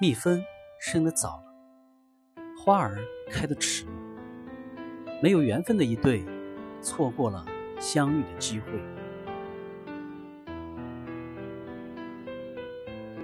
蜜蜂生得早了，花儿开得迟了。没有缘分的一对，错过了相遇的机会。